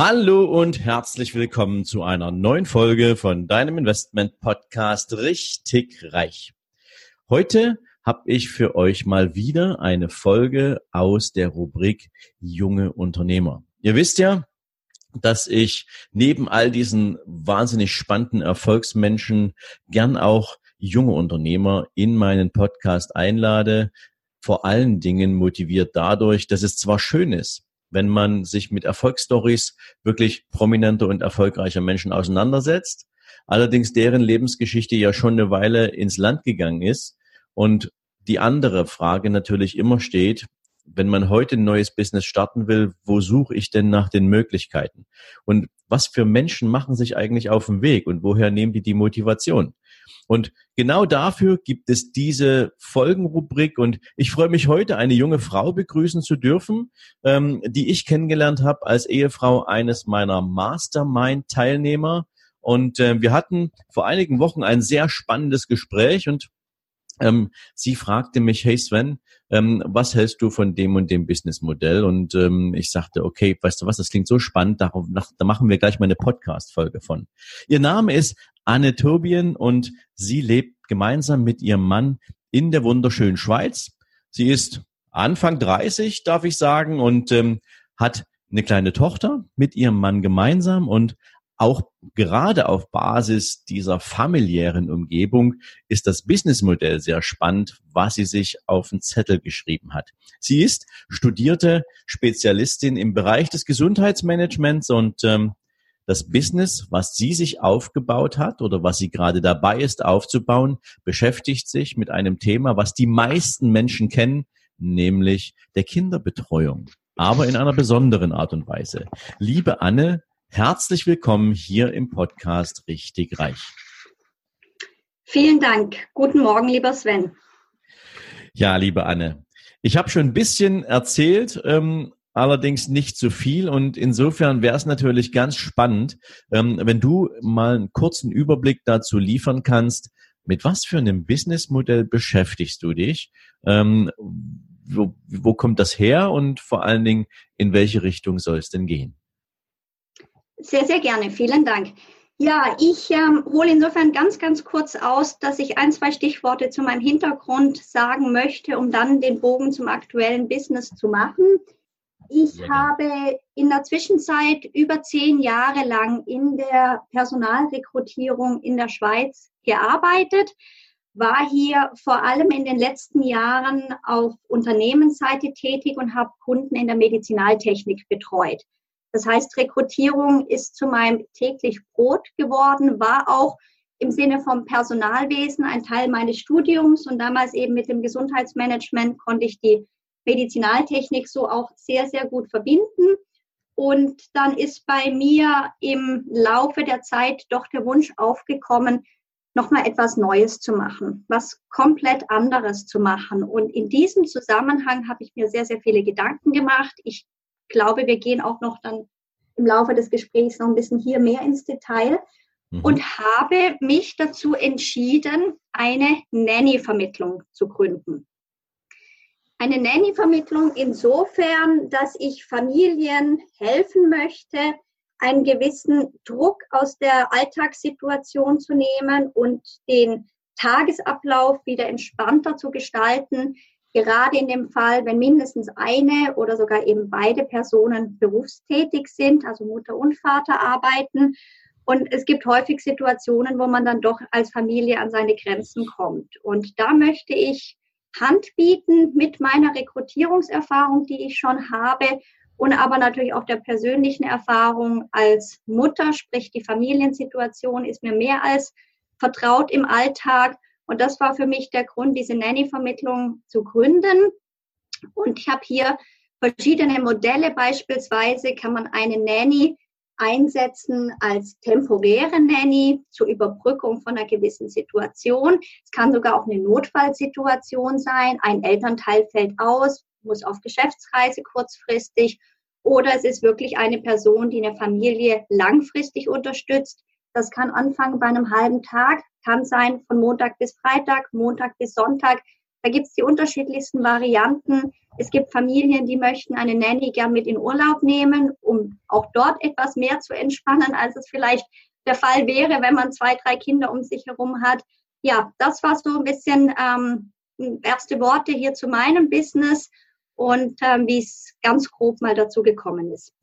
Hallo und herzlich willkommen zu einer neuen Folge von deinem Investment Podcast Richtig Reich. Heute habe ich für euch mal wieder eine Folge aus der Rubrik Junge Unternehmer. Ihr wisst ja, dass ich neben all diesen wahnsinnig spannenden Erfolgsmenschen gern auch junge Unternehmer in meinen Podcast einlade, vor allen Dingen motiviert dadurch, dass es zwar schön ist, wenn man sich mit Erfolgsstories wirklich prominenter und erfolgreicher Menschen auseinandersetzt. Allerdings deren Lebensgeschichte ja schon eine Weile ins Land gegangen ist und die andere Frage natürlich immer steht, wenn man heute ein neues Business starten will, wo suche ich denn nach den Möglichkeiten? Und was für Menschen machen sich eigentlich auf den Weg und woher nehmen die die Motivation? Und genau dafür gibt es diese Folgenrubrik und ich freue mich heute, eine junge Frau begrüßen zu dürfen, ähm, die ich kennengelernt habe als Ehefrau eines meiner Mastermind-Teilnehmer. Und äh, wir hatten vor einigen Wochen ein sehr spannendes Gespräch und ähm, sie fragte mich, hey Sven, ähm, was hältst du von dem und dem Businessmodell? Und ähm, ich sagte, okay, weißt du was, das klingt so spannend, darauf, nach, da machen wir gleich mal eine Podcast-Folge von. Ihr Name ist Anne Turbien und sie lebt gemeinsam mit ihrem Mann in der wunderschönen Schweiz. Sie ist Anfang 30, darf ich sagen, und ähm, hat eine kleine Tochter mit ihrem Mann gemeinsam und auch gerade auf Basis dieser familiären Umgebung ist das Businessmodell sehr spannend, was sie sich auf den Zettel geschrieben hat. Sie ist studierte Spezialistin im Bereich des Gesundheitsmanagements und ähm, das Business, was sie sich aufgebaut hat oder was sie gerade dabei ist aufzubauen, beschäftigt sich mit einem Thema, was die meisten Menschen kennen, nämlich der Kinderbetreuung aber in einer besonderen Art und Weise. Liebe Anne, Herzlich willkommen hier im Podcast Richtig Reich. Vielen Dank. Guten Morgen, lieber Sven. Ja, liebe Anne. Ich habe schon ein bisschen erzählt, ähm, allerdings nicht so viel. Und insofern wäre es natürlich ganz spannend, ähm, wenn du mal einen kurzen Überblick dazu liefern kannst, mit was für einem Businessmodell beschäftigst du dich? Ähm, wo, wo kommt das her und vor allen Dingen, in welche Richtung soll es denn gehen? Sehr, sehr gerne. Vielen Dank. Ja, ich ähm, hole insofern ganz, ganz kurz aus, dass ich ein, zwei Stichworte zu meinem Hintergrund sagen möchte, um dann den Bogen zum aktuellen Business zu machen. Ich habe in der Zwischenzeit über zehn Jahre lang in der Personalrekrutierung in der Schweiz gearbeitet, war hier vor allem in den letzten Jahren auf Unternehmensseite tätig und habe Kunden in der Medizinaltechnik betreut. Das heißt, Rekrutierung ist zu meinem täglich Brot geworden, war auch im Sinne vom Personalwesen ein Teil meines Studiums und damals eben mit dem Gesundheitsmanagement konnte ich die Medizinaltechnik so auch sehr, sehr gut verbinden. Und dann ist bei mir im Laufe der Zeit doch der Wunsch aufgekommen, nochmal etwas Neues zu machen, was komplett anderes zu machen. Und in diesem Zusammenhang habe ich mir sehr, sehr viele Gedanken gemacht. Ich glaube, wir gehen auch noch dann im Laufe des Gesprächs noch ein bisschen hier mehr ins Detail mhm. und habe mich dazu entschieden, eine Nanny-Vermittlung zu gründen. Eine Nanny-Vermittlung insofern, dass ich Familien helfen möchte, einen gewissen Druck aus der Alltagssituation zu nehmen und den Tagesablauf wieder entspannter zu gestalten, gerade in dem Fall, wenn mindestens eine oder sogar eben beide Personen berufstätig sind, also Mutter und Vater arbeiten. Und es gibt häufig Situationen, wo man dann doch als Familie an seine Grenzen kommt. Und da möchte ich Hand bieten mit meiner Rekrutierungserfahrung, die ich schon habe, und aber natürlich auch der persönlichen Erfahrung als Mutter, sprich die Familiensituation ist mir mehr als vertraut im Alltag und das war für mich der Grund, diese Nanny-Vermittlung zu gründen. Und ich habe hier verschiedene Modelle. Beispielsweise kann man eine Nanny einsetzen als temporäre Nanny zur Überbrückung von einer gewissen Situation. Es kann sogar auch eine Notfallsituation sein. Ein Elternteil fällt aus, muss auf Geschäftsreise kurzfristig. Oder es ist wirklich eine Person, die eine Familie langfristig unterstützt. Das kann anfangen bei einem halben Tag, kann sein von Montag bis Freitag, Montag bis Sonntag. Da gibt es die unterschiedlichsten Varianten. Es gibt Familien, die möchten eine Nanny gern mit in Urlaub nehmen, um auch dort etwas mehr zu entspannen, als es vielleicht der Fall wäre, wenn man zwei, drei Kinder um sich herum hat. Ja, das war so ein bisschen ähm, erste Worte hier zu meinem Business und ähm, wie es ganz grob mal dazu gekommen ist.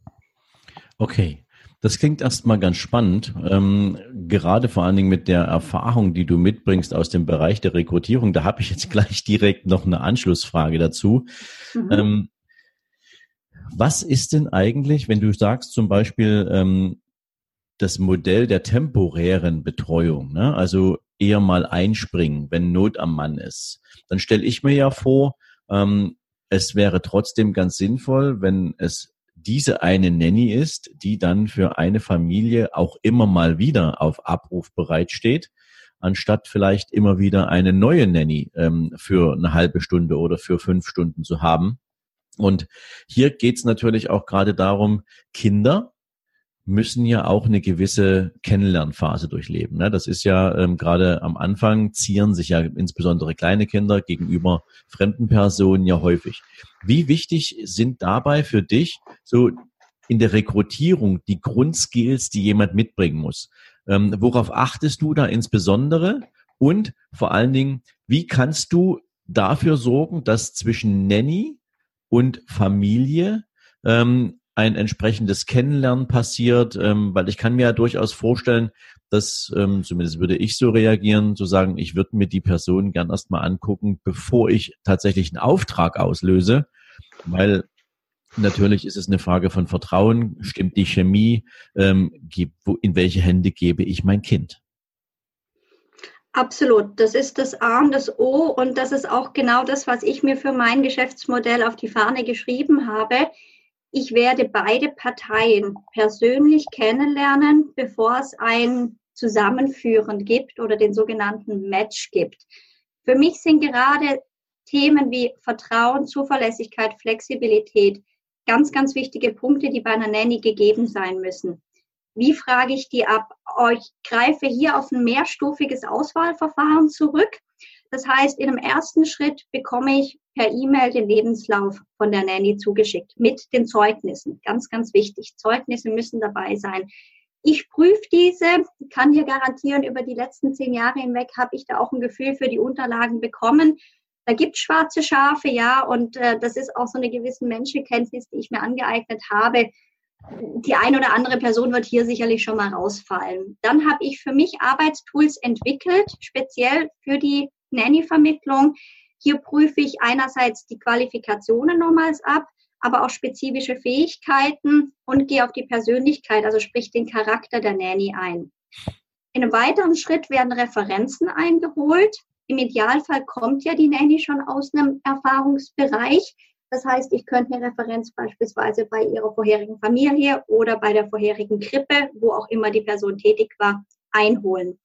Okay. Das klingt erstmal ganz spannend, ähm, gerade vor allen Dingen mit der Erfahrung, die du mitbringst aus dem Bereich der Rekrutierung. Da habe ich jetzt gleich direkt noch eine Anschlussfrage dazu. Mhm. Ähm, was ist denn eigentlich, wenn du sagst zum Beispiel ähm, das Modell der temporären Betreuung, ne? also eher mal einspringen, wenn Not am Mann ist, dann stelle ich mir ja vor, ähm, es wäre trotzdem ganz sinnvoll, wenn es diese eine Nanny ist, die dann für eine Familie auch immer mal wieder auf Abruf bereitsteht, anstatt vielleicht immer wieder eine neue Nanny ähm, für eine halbe Stunde oder für fünf Stunden zu haben. Und hier geht es natürlich auch gerade darum, Kinder müssen ja auch eine gewisse Kennenlernphase durchleben. Ne? Das ist ja ähm, gerade am Anfang zieren sich ja insbesondere kleine Kinder gegenüber fremden Personen ja häufig. Wie wichtig sind dabei für dich so in der Rekrutierung die Grundskills, die jemand mitbringen muss? Ähm, worauf achtest du da insbesondere? Und vor allen Dingen, wie kannst du dafür sorgen, dass zwischen Nanny und Familie ähm, ein entsprechendes Kennenlernen passiert, ähm, weil ich kann mir ja durchaus vorstellen, dass, ähm, zumindest würde ich so reagieren, zu sagen, ich würde mir die Person gern erstmal angucken, bevor ich tatsächlich einen Auftrag auslöse, weil natürlich ist es eine Frage von Vertrauen, stimmt die Chemie, ähm, in welche Hände gebe ich mein Kind? Absolut. Das ist das A und das O und das ist auch genau das, was ich mir für mein Geschäftsmodell auf die Fahne geschrieben habe ich werde beide Parteien persönlich kennenlernen, bevor es ein Zusammenführen gibt oder den sogenannten Match gibt. Für mich sind gerade Themen wie Vertrauen, Zuverlässigkeit, Flexibilität ganz, ganz wichtige Punkte, die bei einer Nanny gegeben sein müssen. Wie frage ich die ab? Ich greife hier auf ein mehrstufiges Auswahlverfahren zurück. Das heißt, in einem ersten Schritt bekomme ich per E-Mail den Lebenslauf von der Nanny zugeschickt mit den Zeugnissen. Ganz, ganz wichtig. Zeugnisse müssen dabei sein. Ich prüfe diese, kann hier garantieren, über die letzten zehn Jahre hinweg habe ich da auch ein Gefühl für die Unterlagen bekommen. Da gibt schwarze Schafe, ja, und äh, das ist auch so eine gewisse Menschenkenntnis, die ich mir angeeignet habe. Die eine oder andere Person wird hier sicherlich schon mal rausfallen. Dann habe ich für mich Arbeitstools entwickelt, speziell für die Nanny-Vermittlung. Hier prüfe ich einerseits die Qualifikationen nochmals ab, aber auch spezifische Fähigkeiten und gehe auf die Persönlichkeit, also sprich den Charakter der Nanny ein. In einem weiteren Schritt werden Referenzen eingeholt. Im Idealfall kommt ja die Nanny schon aus einem Erfahrungsbereich. Das heißt, ich könnte eine Referenz beispielsweise bei ihrer vorherigen Familie oder bei der vorherigen Krippe, wo auch immer die Person tätig war, einholen.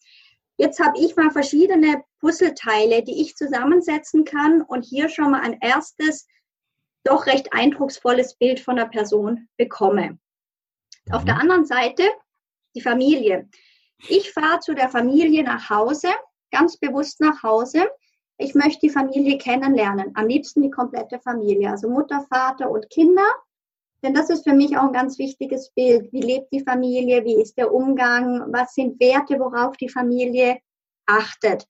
Jetzt habe ich mal verschiedene Puzzleteile, die ich zusammensetzen kann und hier schon mal ein erstes, doch recht eindrucksvolles Bild von der Person bekomme. Auf der anderen Seite die Familie. Ich fahre zu der Familie nach Hause, ganz bewusst nach Hause. Ich möchte die Familie kennenlernen, am liebsten die komplette Familie, also Mutter, Vater und Kinder. Denn das ist für mich auch ein ganz wichtiges Bild. Wie lebt die Familie? Wie ist der Umgang? Was sind Werte, worauf die Familie achtet?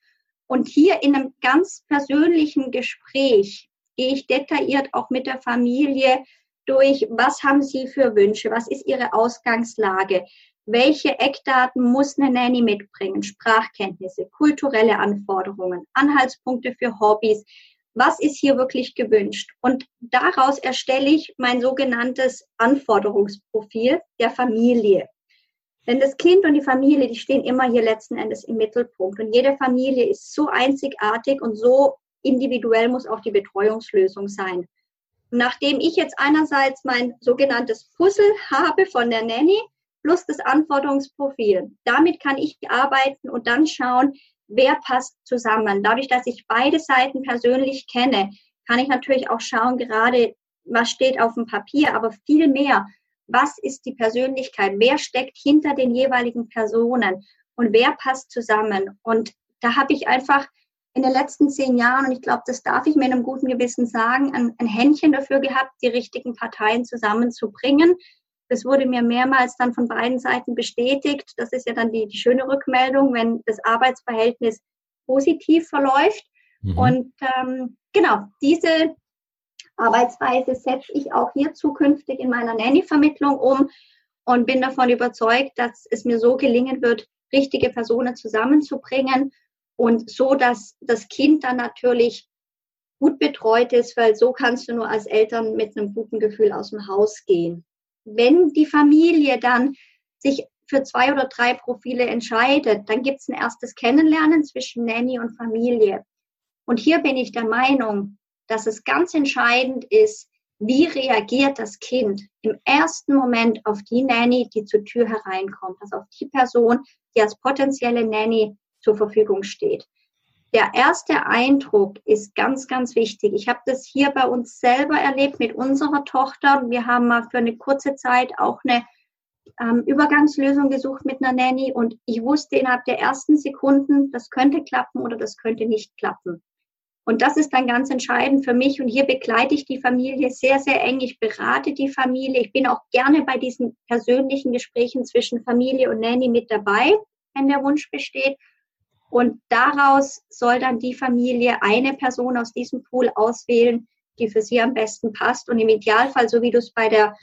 Und hier in einem ganz persönlichen Gespräch gehe ich detailliert auch mit der Familie durch, was haben sie für Wünsche? Was ist ihre Ausgangslage? Welche Eckdaten muss eine Nanny mitbringen? Sprachkenntnisse, kulturelle Anforderungen, Anhaltspunkte für Hobbys was ist hier wirklich gewünscht? Und daraus erstelle ich mein sogenanntes Anforderungsprofil der Familie. Denn das Kind und die Familie, die stehen immer hier letzten Endes im Mittelpunkt. Und jede Familie ist so einzigartig und so individuell muss auch die Betreuungslösung sein. nachdem ich jetzt einerseits mein sogenanntes Puzzle habe von der Nanny, plus das Anforderungsprofil. Damit kann ich arbeiten und dann schauen, wer passt zusammen. Dadurch, dass ich beide Seiten persönlich kenne, kann ich natürlich auch schauen, gerade was steht auf dem Papier, aber viel mehr, was ist die Persönlichkeit, wer steckt hinter den jeweiligen Personen und wer passt zusammen. Und da habe ich einfach in den letzten zehn Jahren, und ich glaube, das darf ich mir in einem guten Gewissen sagen, ein, ein Händchen dafür gehabt, die richtigen Parteien zusammenzubringen. Das wurde mir mehrmals dann von beiden Seiten bestätigt. Das ist ja dann die, die schöne Rückmeldung, wenn das Arbeitsverhältnis positiv verläuft. Mhm. Und ähm, genau, diese Arbeitsweise setze ich auch hier zukünftig in meiner Nanny-Vermittlung um und bin davon überzeugt, dass es mir so gelingen wird, richtige Personen zusammenzubringen und so, dass das Kind dann natürlich gut betreut ist, weil so kannst du nur als Eltern mit einem guten Gefühl aus dem Haus gehen. Wenn die Familie dann sich für zwei oder drei Profile entscheidet, dann gibt es ein erstes Kennenlernen zwischen Nanny und Familie. Und hier bin ich der Meinung, dass es ganz entscheidend ist, wie reagiert das Kind im ersten Moment auf die Nanny, die zur Tür hereinkommt, also auf die Person, die als potenzielle Nanny zur Verfügung steht. Der erste Eindruck ist ganz, ganz wichtig. Ich habe das hier bei uns selber erlebt mit unserer Tochter. Wir haben mal für eine kurze Zeit auch eine ähm, Übergangslösung gesucht mit einer Nanny und ich wusste innerhalb der ersten Sekunden, das könnte klappen oder das könnte nicht klappen. Und das ist dann ganz entscheidend für mich. Und hier begleite ich die Familie sehr, sehr eng. Ich berate die Familie. Ich bin auch gerne bei diesen persönlichen Gesprächen zwischen Familie und Nanny mit dabei, wenn der Wunsch besteht. Und daraus soll dann die Familie eine Person aus diesem Pool auswählen, die für sie am besten passt. Und im Idealfall, so wie du es bei der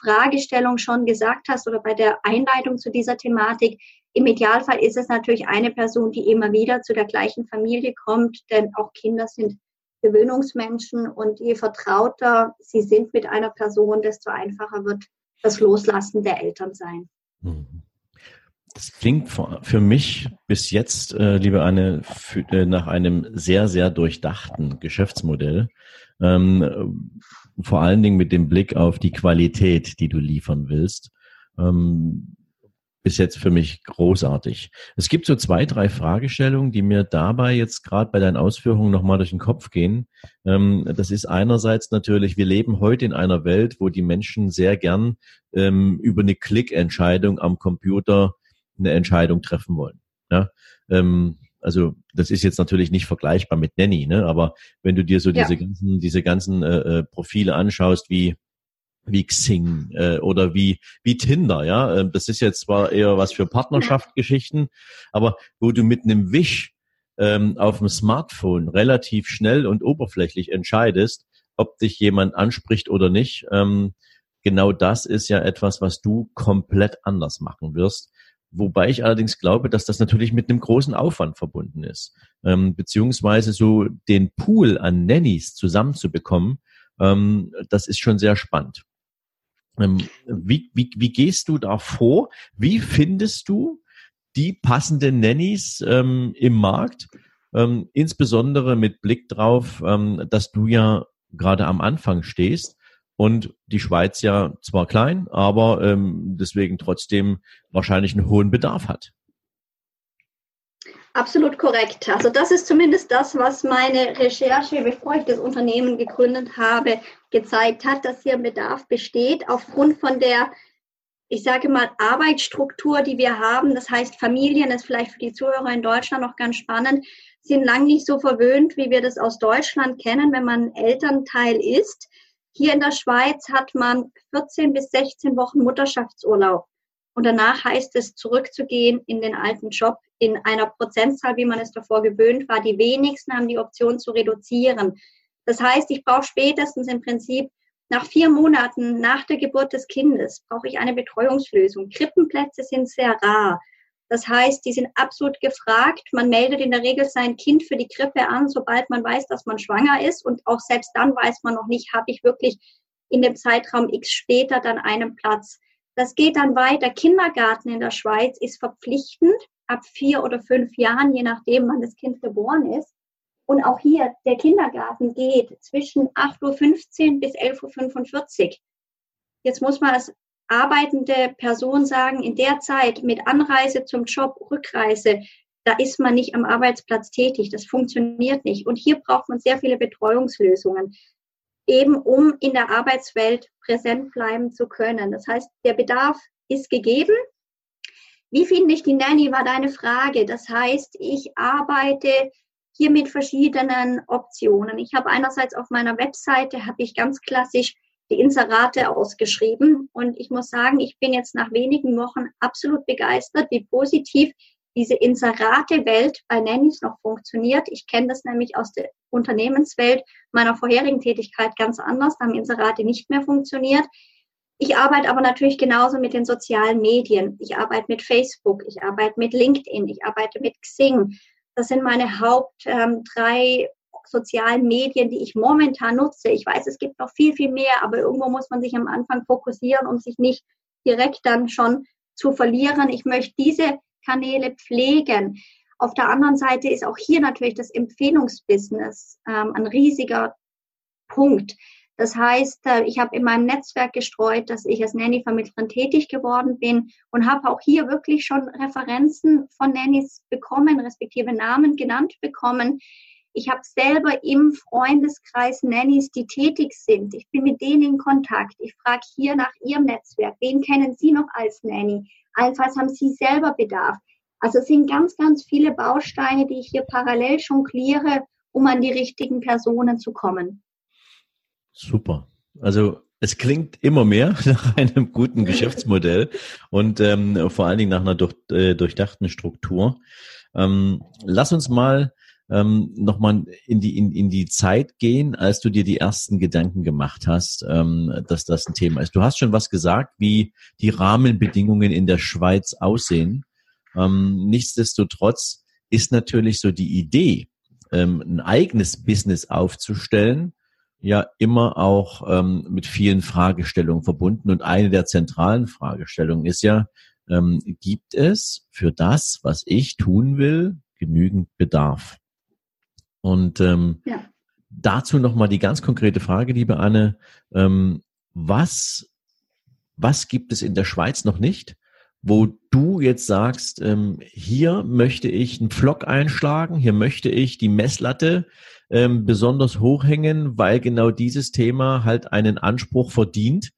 Fragestellung schon gesagt hast oder bei der Einleitung zu dieser Thematik, im Idealfall ist es natürlich eine Person, die immer wieder zu der gleichen Familie kommt, denn auch Kinder sind Gewöhnungsmenschen und je vertrauter sie sind mit einer Person, desto einfacher wird das Loslassen der Eltern sein. Mhm. Das klingt für mich bis jetzt, äh, liebe Anne, für, äh, nach einem sehr, sehr durchdachten Geschäftsmodell. Ähm, vor allen Dingen mit dem Blick auf die Qualität, die du liefern willst. Ähm, bis jetzt für mich großartig. Es gibt so zwei, drei Fragestellungen, die mir dabei jetzt gerade bei deinen Ausführungen nochmal durch den Kopf gehen. Ähm, das ist einerseits natürlich, wir leben heute in einer Welt, wo die Menschen sehr gern ähm, über eine Klickentscheidung am Computer eine Entscheidung treffen wollen. Ja? Ähm, also das ist jetzt natürlich nicht vergleichbar mit Nanny, ne? aber wenn du dir so ja. diese ganzen, diese ganzen äh, äh, Profile anschaust, wie wie Xing äh, oder wie wie Tinder, ja, ähm, das ist jetzt zwar eher was für Partnerschaftsgeschichten, aber wo du mit einem Wisch ähm, auf dem Smartphone relativ schnell und oberflächlich entscheidest, ob dich jemand anspricht oder nicht. Ähm, genau das ist ja etwas, was du komplett anders machen wirst. Wobei ich allerdings glaube, dass das natürlich mit einem großen Aufwand verbunden ist. Ähm, beziehungsweise so den Pool an Nannies zusammenzubekommen, ähm, das ist schon sehr spannend. Ähm, wie, wie, wie gehst du da vor? Wie findest du die passenden Nannies ähm, im Markt? Ähm, insbesondere mit Blick drauf, ähm, dass du ja gerade am Anfang stehst und die Schweiz ja zwar klein, aber ähm, deswegen trotzdem wahrscheinlich einen hohen Bedarf hat. Absolut korrekt. Also das ist zumindest das, was meine Recherche, bevor ich das Unternehmen gegründet habe, gezeigt hat, dass hier ein Bedarf besteht aufgrund von der, ich sage mal, Arbeitsstruktur, die wir haben. Das heißt, Familien, das ist vielleicht für die Zuhörer in Deutschland noch ganz spannend, sind lang nicht so verwöhnt, wie wir das aus Deutschland kennen, wenn man Elternteil ist. Hier in der Schweiz hat man 14 bis 16 Wochen Mutterschaftsurlaub. Und danach heißt es, zurückzugehen in den alten Job in einer Prozentzahl, wie man es davor gewöhnt war. Die wenigsten haben die Option zu reduzieren. Das heißt, ich brauche spätestens im Prinzip nach vier Monaten nach der Geburt des Kindes brauche ich eine Betreuungslösung. Krippenplätze sind sehr rar. Das heißt, die sind absolut gefragt. Man meldet in der Regel sein Kind für die Krippe an, sobald man weiß, dass man schwanger ist. Und auch selbst dann weiß man noch nicht, habe ich wirklich in dem Zeitraum X später dann einen Platz. Das geht dann weiter. Kindergarten in der Schweiz ist verpflichtend ab vier oder fünf Jahren, je nachdem, wann das Kind geboren ist. Und auch hier, der Kindergarten geht zwischen 8.15 Uhr bis 11.45 Uhr. Jetzt muss man es arbeitende Person sagen, in der Zeit mit Anreise zum Job, Rückreise, da ist man nicht am Arbeitsplatz tätig. Das funktioniert nicht. Und hier braucht man sehr viele Betreuungslösungen, eben um in der Arbeitswelt präsent bleiben zu können. Das heißt, der Bedarf ist gegeben. Wie finde ich die Nanny, war deine Frage. Das heißt, ich arbeite hier mit verschiedenen Optionen. Ich habe einerseits auf meiner Webseite, habe ich ganz klassisch die Inserate ausgeschrieben. Und ich muss sagen, ich bin jetzt nach wenigen Wochen absolut begeistert, wie positiv diese Inserate-Welt bei Nannies noch funktioniert. Ich kenne das nämlich aus der Unternehmenswelt meiner vorherigen Tätigkeit ganz anders. Da haben Inserate nicht mehr funktioniert. Ich arbeite aber natürlich genauso mit den sozialen Medien. Ich arbeite mit Facebook, ich arbeite mit LinkedIn, ich arbeite mit Xing. Das sind meine Haupt ähm, drei sozialen Medien, die ich momentan nutze. Ich weiß, es gibt noch viel, viel mehr, aber irgendwo muss man sich am Anfang fokussieren, um sich nicht direkt dann schon zu verlieren. Ich möchte diese Kanäle pflegen. Auf der anderen Seite ist auch hier natürlich das Empfehlungsbusiness ähm, ein riesiger Punkt. Das heißt, äh, ich habe in meinem Netzwerk gestreut, dass ich als Nanny-Vermittlerin tätig geworden bin und habe auch hier wirklich schon Referenzen von Nannies bekommen, respektive Namen genannt bekommen. Ich habe selber im Freundeskreis Nannies, die tätig sind. Ich bin mit denen in Kontakt. Ich frage hier nach ihrem Netzwerk. Wen kennen Sie noch als Nanny? Allenfalls haben Sie selber Bedarf. Also es sind ganz, ganz viele Bausteine, die ich hier parallel jongliere, um an die richtigen Personen zu kommen. Super. Also es klingt immer mehr nach einem guten Geschäftsmodell und ähm, vor allen Dingen nach einer durch, äh, durchdachten Struktur. Ähm, lass uns mal ähm, nochmal in die, in, in die Zeit gehen, als du dir die ersten Gedanken gemacht hast, ähm, dass das ein Thema ist. Du hast schon was gesagt, wie die Rahmenbedingungen in der Schweiz aussehen. Ähm, nichtsdestotrotz ist natürlich so die Idee, ähm, ein eigenes Business aufzustellen, ja immer auch ähm, mit vielen Fragestellungen verbunden. Und eine der zentralen Fragestellungen ist ja, ähm, gibt es für das, was ich tun will, genügend Bedarf? Und ähm, ja. dazu nochmal die ganz konkrete Frage, liebe Anne. Ähm, was, was gibt es in der Schweiz noch nicht, wo du jetzt sagst, ähm, hier möchte ich einen Pflock einschlagen, hier möchte ich die Messlatte ähm, besonders hochhängen, weil genau dieses Thema halt einen Anspruch verdient,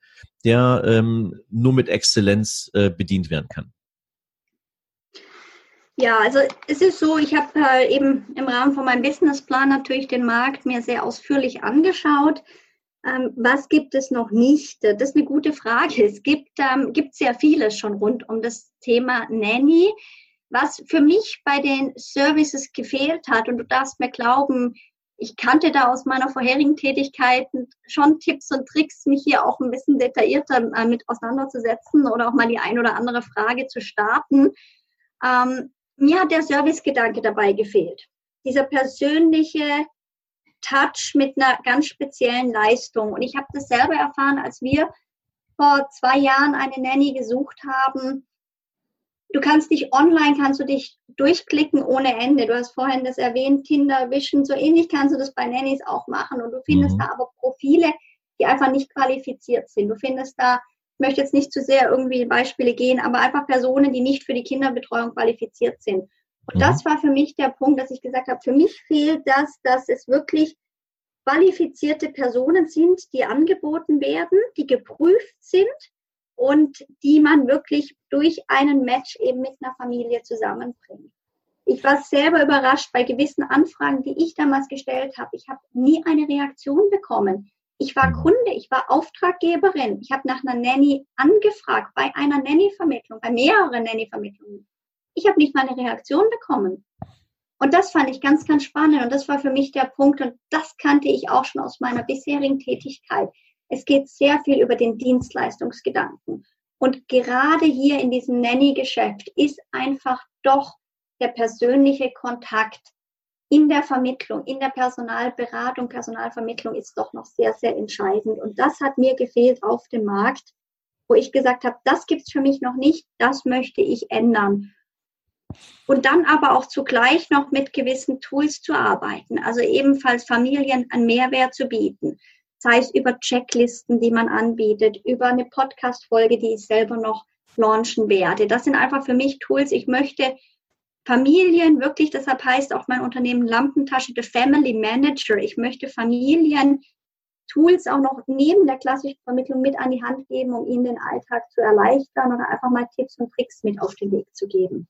der ähm, nur mit Exzellenz äh, bedient werden kann? Ja, also es ist so, ich habe äh, eben im Rahmen von meinem Businessplan natürlich den Markt mir sehr ausführlich angeschaut. Ähm, was gibt es noch nicht? Das ist eine gute Frage. Es gibt, ähm, gibt sehr vieles schon rund um das Thema Nanny. Was für mich bei den Services gefehlt hat, und du darfst mir glauben, ich kannte da aus meiner vorherigen Tätigkeit schon Tipps und Tricks, mich hier auch ein bisschen detaillierter äh, mit auseinanderzusetzen oder auch mal die ein oder andere Frage zu starten. Ähm, mir hat der Servicegedanke dabei gefehlt. Dieser persönliche Touch mit einer ganz speziellen Leistung. Und ich habe das selber erfahren, als wir vor zwei Jahren eine Nanny gesucht haben. Du kannst dich online, kannst du dich durchklicken ohne Ende. Du hast vorhin das erwähnt, Tinder, Vision, so ähnlich kannst du das bei Nannies auch machen. Und du findest mhm. da aber Profile, die einfach nicht qualifiziert sind. Du findest da möchte jetzt nicht zu sehr irgendwie in Beispiele gehen, aber einfach Personen, die nicht für die Kinderbetreuung qualifiziert sind. Und mhm. das war für mich der Punkt, dass ich gesagt habe, für mich fehlt das, dass es wirklich qualifizierte Personen sind, die angeboten werden, die geprüft sind und die man wirklich durch einen Match eben mit einer Familie zusammenbringt. Ich war selber überrascht bei gewissen Anfragen, die ich damals gestellt habe. Ich habe nie eine Reaktion bekommen. Ich war mhm. Kunde, ich war Auftraggeberin. Ich habe nach einer Nanny angefragt, bei einer Nanny-Vermittlung, bei mehreren Nanny-Vermittlungen. Ich habe nicht mal eine Reaktion bekommen. Und das fand ich ganz, ganz spannend. Und das war für mich der Punkt. Und das kannte ich auch schon aus meiner bisherigen Tätigkeit. Es geht sehr viel über den Dienstleistungsgedanken. Und gerade hier in diesem Nanny-Geschäft ist einfach doch der persönliche Kontakt in der Vermittlung, in der Personalberatung, Personalvermittlung ist doch noch sehr, sehr entscheidend. Und das hat mir gefehlt auf dem Markt, wo ich gesagt habe, das gibt es für mich noch nicht, das möchte ich ändern. Und dann aber auch zugleich noch mit gewissen Tools zu arbeiten, also ebenfalls Familien einen Mehrwert zu bieten. sei es über Checklisten, die man anbietet, über eine Podcast-Folge, die ich selber noch launchen werde. Das sind einfach für mich Tools. Ich möchte Familien wirklich, deshalb heißt auch mein Unternehmen Lampentasche The Family Manager. Ich möchte Familien Tools auch noch neben der klassischen Vermittlung mit an die Hand geben, um ihnen den Alltag zu erleichtern oder einfach mal Tipps und Tricks mit auf den Weg zu geben.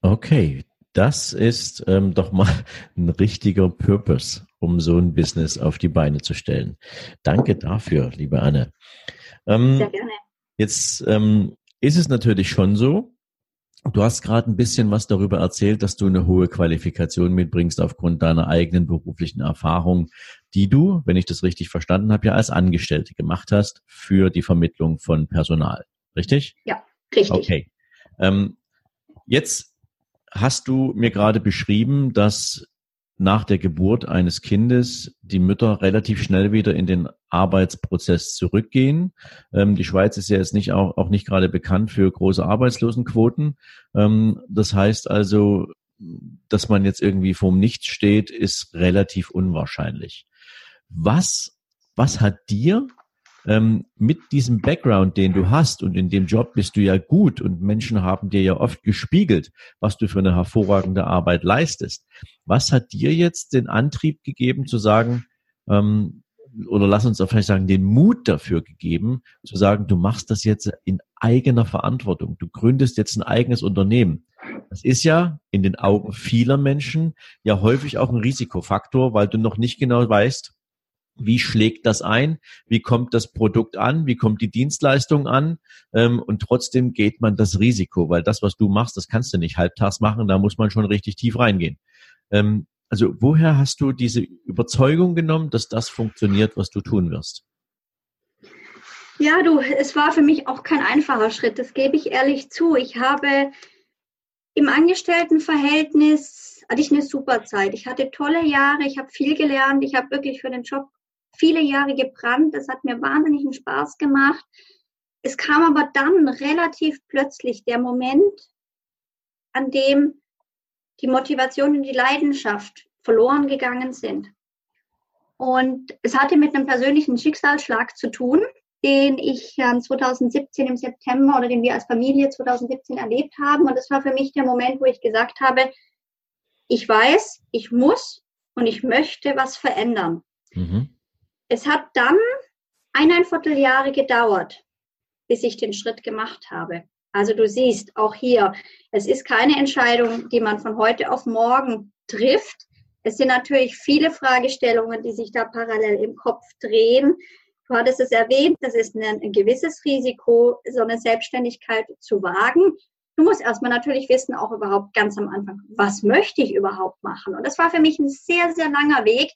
Okay, das ist ähm, doch mal ein richtiger Purpose, um so ein Business auf die Beine zu stellen. Danke dafür, liebe Anne. Ähm, Sehr gerne. Jetzt ähm, ist es natürlich schon so, Du hast gerade ein bisschen was darüber erzählt, dass du eine hohe Qualifikation mitbringst aufgrund deiner eigenen beruflichen Erfahrung, die du, wenn ich das richtig verstanden habe, ja als Angestellte gemacht hast für die Vermittlung von Personal. Richtig? Ja, richtig. Okay. Ähm, jetzt hast du mir gerade beschrieben, dass nach der Geburt eines Kindes die Mütter relativ schnell wieder in den Arbeitsprozess zurückgehen. Ähm, die Schweiz ist ja jetzt nicht auch, auch nicht gerade bekannt für große Arbeitslosenquoten. Ähm, das heißt also, dass man jetzt irgendwie vorm Nichts steht, ist relativ unwahrscheinlich. Was, was hat dir ähm, mit diesem Background, den du hast und in dem Job bist du ja gut und Menschen haben dir ja oft gespiegelt, was du für eine hervorragende Arbeit leistest. Was hat dir jetzt den Antrieb gegeben zu sagen, ähm, oder lass uns auch vielleicht sagen, den Mut dafür gegeben, zu sagen, du machst das jetzt in eigener Verantwortung. Du gründest jetzt ein eigenes Unternehmen. Das ist ja in den Augen vieler Menschen ja häufig auch ein Risikofaktor, weil du noch nicht genau weißt, wie schlägt das ein, wie kommt das Produkt an, wie kommt die Dienstleistung an ähm, und trotzdem geht man das Risiko, weil das, was du machst, das kannst du nicht halbtags machen, da muss man schon richtig tief reingehen. Ähm, also woher hast du diese Überzeugung genommen, dass das funktioniert, was du tun wirst? Ja, du, es war für mich auch kein einfacher Schritt, das gebe ich ehrlich zu. Ich habe im Angestelltenverhältnis hatte ich eine super Zeit. Ich hatte tolle Jahre, ich habe viel gelernt, ich habe wirklich für den Job viele Jahre gebrannt. Das hat mir wahnsinnigen Spaß gemacht. Es kam aber dann relativ plötzlich der Moment, an dem die Motivation und die Leidenschaft verloren gegangen sind. Und es hatte mit einem persönlichen Schicksalsschlag zu tun, den ich 2017 im September oder den wir als Familie 2017 erlebt haben. Und das war für mich der Moment, wo ich gesagt habe, ich weiß, ich muss und ich möchte was verändern. Mhm. Es hat dann eineinviertel Jahre gedauert, bis ich den Schritt gemacht habe. Also du siehst auch hier, es ist keine Entscheidung, die man von heute auf morgen trifft. Es sind natürlich viele Fragestellungen, die sich da parallel im Kopf drehen. Du hattest es erwähnt, das ist ein, ein gewisses Risiko, so eine Selbstständigkeit zu wagen. Du musst erstmal natürlich wissen, auch überhaupt ganz am Anfang, was möchte ich überhaupt machen? Und das war für mich ein sehr, sehr langer Weg,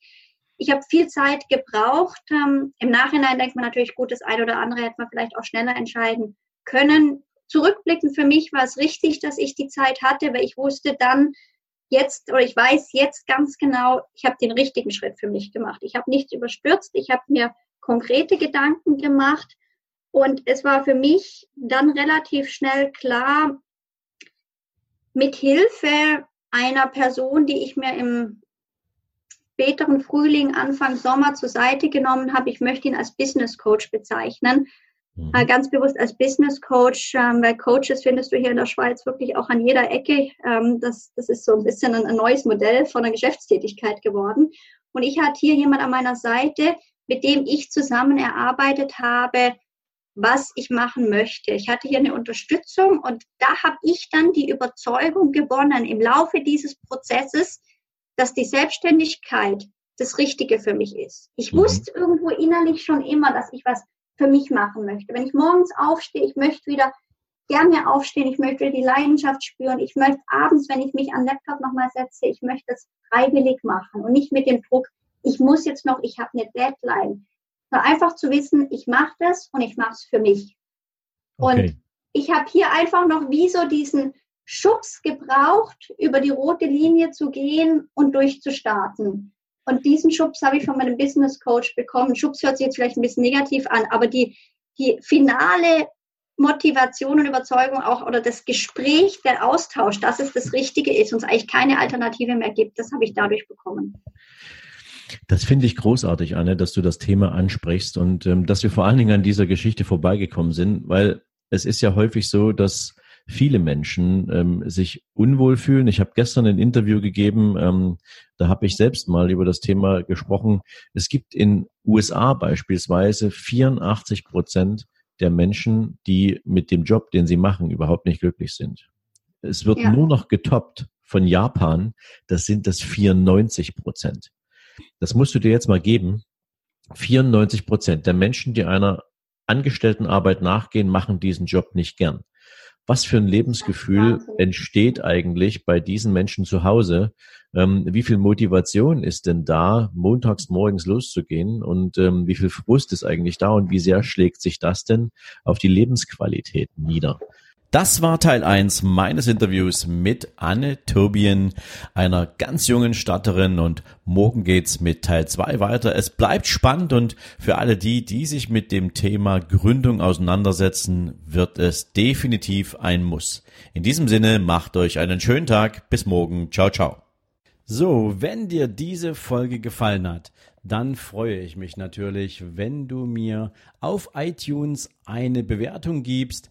ich habe viel Zeit gebraucht. Ähm, Im Nachhinein denkt man natürlich, gut, das eine oder andere hätte man vielleicht auch schneller entscheiden können. Zurückblickend für mich war es richtig, dass ich die Zeit hatte, weil ich wusste dann jetzt oder ich weiß jetzt ganz genau, ich habe den richtigen Schritt für mich gemacht. Ich habe nichts überstürzt, ich habe mir konkrete Gedanken gemacht und es war für mich dann relativ schnell klar, mit Hilfe einer Person, die ich mir im späteren Frühling, Anfang Sommer zur Seite genommen habe. Ich möchte ihn als Business Coach bezeichnen. Mhm. Äh, ganz bewusst als Business Coach, ähm, weil Coaches findest du hier in der Schweiz wirklich auch an jeder Ecke. Ähm, das, das ist so ein bisschen ein, ein neues Modell von der Geschäftstätigkeit geworden. Und ich hatte hier jemand an meiner Seite, mit dem ich zusammen erarbeitet habe, was ich machen möchte. Ich hatte hier eine Unterstützung und da habe ich dann die Überzeugung gewonnen im Laufe dieses Prozesses, dass die Selbstständigkeit das Richtige für mich ist. Ich mhm. wusste irgendwo innerlich schon immer, dass ich was für mich machen möchte. Wenn ich morgens aufstehe, ich möchte wieder gerne aufstehen, ich möchte die Leidenschaft spüren, ich möchte abends, wenn ich mich an Laptop nochmal setze, ich möchte das freiwillig machen und nicht mit dem Druck, ich muss jetzt noch, ich habe eine Deadline. Nur einfach zu wissen, ich mache das und ich mache es für mich. Okay. Und ich habe hier einfach noch wie so diesen Schubs gebraucht, über die rote Linie zu gehen und durchzustarten. Und diesen Schubs habe ich von meinem Business Coach bekommen. Schubs hört sich jetzt vielleicht ein bisschen negativ an, aber die, die finale Motivation und Überzeugung auch oder das Gespräch, der Austausch, dass es das Richtige ist und es eigentlich keine Alternative mehr gibt, das habe ich dadurch bekommen. Das finde ich großartig, Anne, dass du das Thema ansprichst und ähm, dass wir vor allen Dingen an dieser Geschichte vorbeigekommen sind, weil es ist ja häufig so, dass viele Menschen ähm, sich unwohl fühlen. Ich habe gestern ein Interview gegeben, ähm, da habe ich selbst mal über das Thema gesprochen. Es gibt in USA beispielsweise 84 Prozent der Menschen, die mit dem Job, den sie machen, überhaupt nicht glücklich sind. Es wird ja. nur noch getoppt von Japan, das sind das 94 Prozent. Das musst du dir jetzt mal geben. 94 Prozent der Menschen, die einer angestellten Arbeit nachgehen, machen diesen Job nicht gern. Was für ein Lebensgefühl entsteht eigentlich bei diesen Menschen zu Hause? Ähm, wie viel Motivation ist denn da, montags morgens loszugehen? Und ähm, wie viel Frust ist eigentlich da? Und wie sehr schlägt sich das denn auf die Lebensqualität nieder? Das war Teil 1 meines Interviews mit Anne Tobien, einer ganz jungen Starterin und morgen geht's mit Teil 2 weiter. Es bleibt spannend und für alle die, die sich mit dem Thema Gründung auseinandersetzen, wird es definitiv ein Muss. In diesem Sinne, macht euch einen schönen Tag. Bis morgen. Ciao, ciao. So, wenn dir diese Folge gefallen hat, dann freue ich mich natürlich, wenn du mir auf iTunes eine Bewertung gibst.